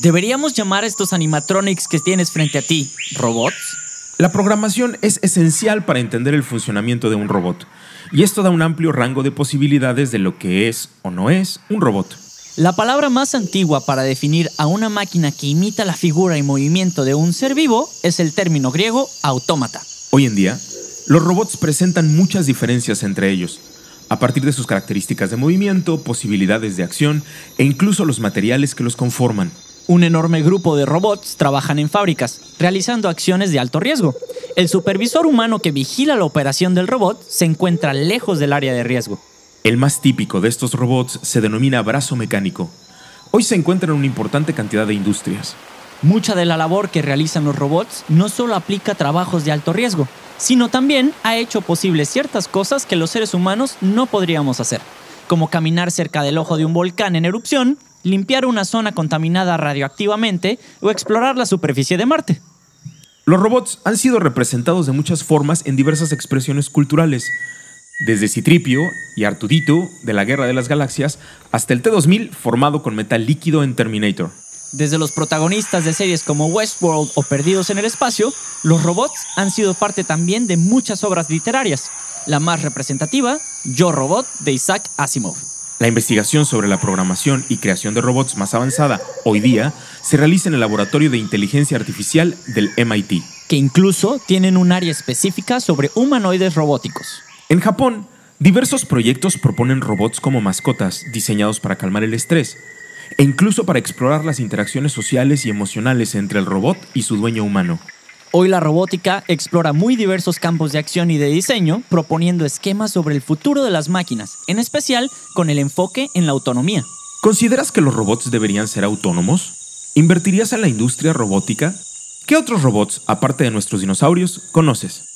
¿Deberíamos llamar a estos animatronics que tienes frente a ti robots? La programación es esencial para entender el funcionamiento de un robot, y esto da un amplio rango de posibilidades de lo que es o no es un robot. La palabra más antigua para definir a una máquina que imita la figura y movimiento de un ser vivo es el término griego autómata. Hoy en día, los robots presentan muchas diferencias entre ellos, a partir de sus características de movimiento, posibilidades de acción e incluso los materiales que los conforman. Un enorme grupo de robots trabajan en fábricas, realizando acciones de alto riesgo. El supervisor humano que vigila la operación del robot se encuentra lejos del área de riesgo. El más típico de estos robots se denomina brazo mecánico. Hoy se encuentra en una importante cantidad de industrias. Mucha de la labor que realizan los robots no solo aplica trabajos de alto riesgo, sino también ha hecho posible ciertas cosas que los seres humanos no podríamos hacer, como caminar cerca del ojo de un volcán en erupción, limpiar una zona contaminada radioactivamente o explorar la superficie de Marte. Los robots han sido representados de muchas formas en diversas expresiones culturales, desde Citripio y Artudito de la Guerra de las Galaxias hasta el T-2000 formado con metal líquido en Terminator. Desde los protagonistas de series como Westworld o Perdidos en el Espacio, los robots han sido parte también de muchas obras literarias. La más representativa, Yo Robot, de Isaac Asimov. La investigación sobre la programación y creación de robots más avanzada hoy día se realiza en el Laboratorio de Inteligencia Artificial del MIT, que incluso tienen un área específica sobre humanoides robóticos. En Japón, diversos proyectos proponen robots como mascotas diseñados para calmar el estrés e incluso para explorar las interacciones sociales y emocionales entre el robot y su dueño humano. Hoy la robótica explora muy diversos campos de acción y de diseño, proponiendo esquemas sobre el futuro de las máquinas, en especial con el enfoque en la autonomía. ¿Consideras que los robots deberían ser autónomos? ¿Invertirías en la industria robótica? ¿Qué otros robots, aparte de nuestros dinosaurios, conoces?